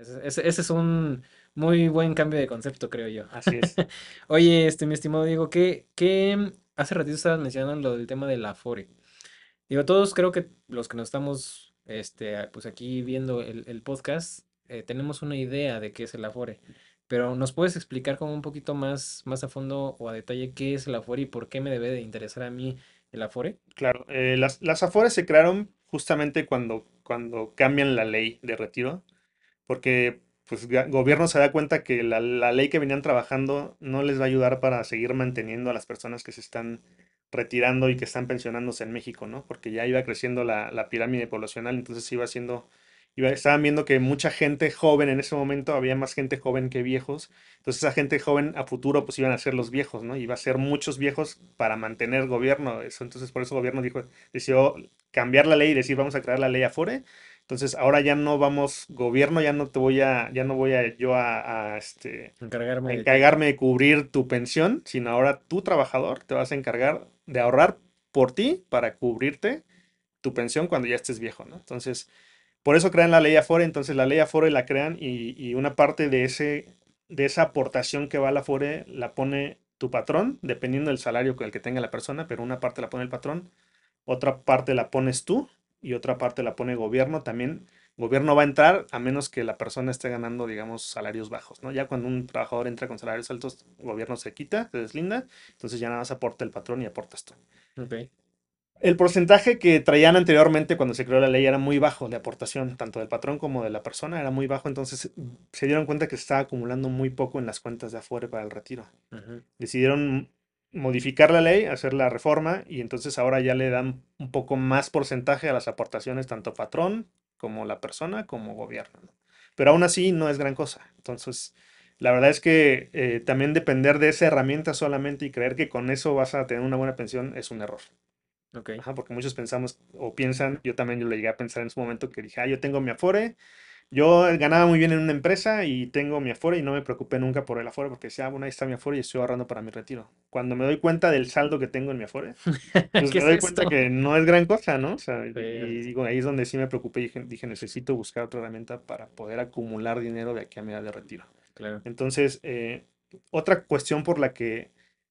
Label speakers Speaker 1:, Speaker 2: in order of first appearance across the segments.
Speaker 1: Ese, ese- ese es un muy buen cambio de concepto, creo yo.
Speaker 2: Así es.
Speaker 1: Oye, este, mi estimado Diego, ¿qué, qué hace ratito estabas mencionando lo del tema de la Afore? Digo, todos creo que los que nos estamos, este, pues aquí viendo el, el podcast, eh, tenemos una idea de qué es el Afore, pero ¿nos puedes explicar como un poquito más, más a fondo o a detalle qué es el Afore y por qué me debe de interesar a mí el Afore?
Speaker 2: Claro, eh, las, las Afores se crearon justamente cuando, cuando cambian la ley de retiro, porque pues gobierno se da cuenta que la, la ley que venían trabajando no les va a ayudar para seguir manteniendo a las personas que se están retirando y que están pensionándose en México, ¿no? Porque ya iba creciendo la, la pirámide poblacional, entonces iba siendo, iba, estaban viendo que mucha gente joven en ese momento, había más gente joven que viejos, entonces esa gente joven a futuro pues iban a ser los viejos, ¿no? Iba a ser muchos viejos para mantener gobierno, eso, entonces por eso el gobierno dijo, decidió cambiar la ley y decir vamos a crear la ley Afore, entonces ahora ya no vamos, gobierno, ya no te voy a, ya no voy a yo a, a, este, a
Speaker 1: Encargarme de
Speaker 2: encargarme de cubrir tu pensión, sino ahora tú trabajador te vas a encargar de ahorrar por ti para cubrirte tu pensión cuando ya estés viejo, ¿no? Entonces, por eso crean la ley Afore, entonces la ley Afore la crean y, y una parte de ese, de esa aportación que va a la Afore la pone tu patrón, dependiendo del salario con el que tenga la persona, pero una parte la pone el patrón, otra parte la pones tú y otra parte la pone gobierno. También gobierno va a entrar a menos que la persona esté ganando, digamos, salarios bajos, ¿no? Ya cuando un trabajador entra con salarios altos, gobierno se quita, se deslinda, entonces ya nada más aporta el patrón y aportas tú. El porcentaje que traían anteriormente cuando se creó la ley era muy bajo de aportación, tanto del patrón como de la persona, era muy bajo, entonces se dieron cuenta que se estaba acumulando muy poco en las cuentas de Afore para el retiro. Decidieron modificar la ley, hacer la reforma y entonces ahora ya le dan un poco más porcentaje a las aportaciones, tanto patrón como la persona como gobierno. ¿no? Pero aún así no es gran cosa. Entonces, la verdad es que eh, también depender de esa herramienta solamente y creer que con eso vas a tener una buena pensión es un error.
Speaker 1: Ok.
Speaker 2: Ajá, porque muchos pensamos o piensan, yo también yo lo llegué a pensar en su momento que dije, ah, yo tengo mi Afore, yo ganaba muy bien en una empresa y tengo mi Afore y no me preocupé nunca por el Afore porque decía, ah, bueno, ahí está mi Afore y estoy ahorrando para mi retiro. Cuando me doy cuenta del saldo que tengo en mi Afore, pues
Speaker 1: ¿Qué
Speaker 2: me
Speaker 1: es
Speaker 2: doy cuenta que no es gran cosa, ¿no? O sea, y
Speaker 1: Sí,
Speaker 2: y digo, ahí es donde sí me preocupé y dije, dije, necesito buscar otra herramienta para poder acumular dinero de aquí a mi edad de retiro.
Speaker 1: claro.
Speaker 2: Entonces, eh, otra cuestión por la que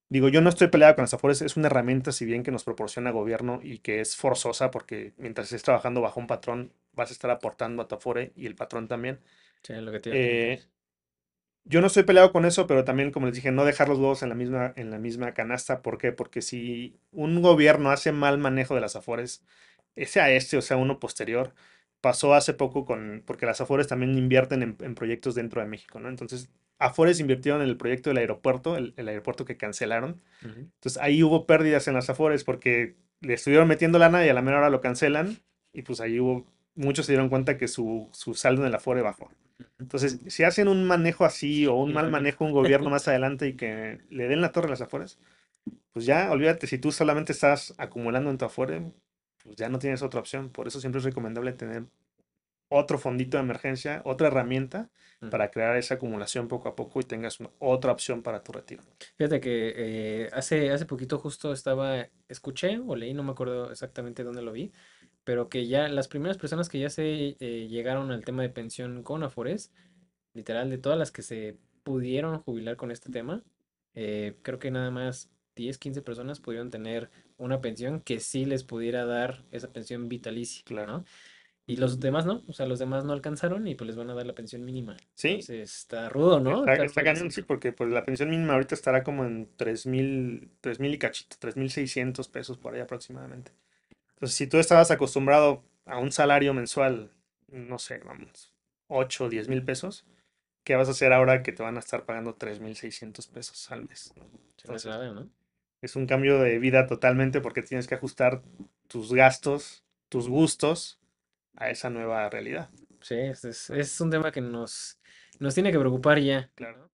Speaker 2: digo, yo no estoy peleado con las Afores, es una herramienta, si bien que nos proporciona gobierno y que es forzosa, porque mientras estés trabajando bajo un patrón, vas a estar aportando a tu Afore y el patrón también.
Speaker 1: Sí, lo que te.
Speaker 2: Eh, yo no estoy peleado con eso, pero también, como les dije, no dejar los huevos en la misma, en la misma canasta. ¿Por qué? Porque si un gobierno hace mal manejo de las Afores, sea este o sea uno posterior, pasó hace poco con, porque las Afores también invierten en, en proyectos dentro de México, ¿no? Entonces, Afores invirtieron en el proyecto del aeropuerto, el, el aeropuerto que cancelaron. Entonces, ahí hubo pérdidas en las Afores porque le estuvieron metiendo lana y a la menor hora lo cancelan. Y pues ahí hubo, muchos se dieron cuenta que su, su saldo en el Afore bajó. Entonces, si hacen un manejo así o un mal manejo un gobierno más adelante y que le den la torre a las Afores, pues ya, olvídate, si tú solamente estás acumulando en tu Afore, pues ya no tienes otra opción. Por eso siempre es recomendable tener otro fondito de emergencia, otra herramienta para crear esa acumulación poco a poco y tengas una- otra opción para tu retiro.
Speaker 1: Fíjate que eh, hace, hace poquito justo estaba, escuché o leí, no me acuerdo exactamente dónde lo vi, pero que ya las primeras personas que ya se eh, llegaron al tema de pensión con Afores, literal, de todas las que se pudieron jubilar con este tema, eh, creo que nada más 10 15 personas pudieron tener una pensión que sí les pudiera dar esa pensión vitalicia,
Speaker 2: Claro.
Speaker 1: ¿no? Y los demás no, o sea, los demás no alcanzaron y pues les van a dar la pensión mínima.
Speaker 2: Sí,
Speaker 1: Entonces está rudo, ¿no?
Speaker 2: está,
Speaker 1: fuertecito.
Speaker 2: sí, porque pues la pensión mínima ahorita estará como en tres mil, tres mil y cachito, tres mil seiscientos pesos por ahí aproximadamente. Entonces, si tú estabas acostumbrado a un salario mensual, no sé, vamos, 8 o 10 mil pesos, ¿qué vas a hacer ahora que te van a estar pagando 3.600 pesos al mes? Entonces, es un cambio de vida totalmente porque tienes que ajustar tus gastos, tus gustos a esa nueva realidad.
Speaker 1: Sí, es, es, un tema que nos, nos tiene que preocupar ya,
Speaker 2: Claro.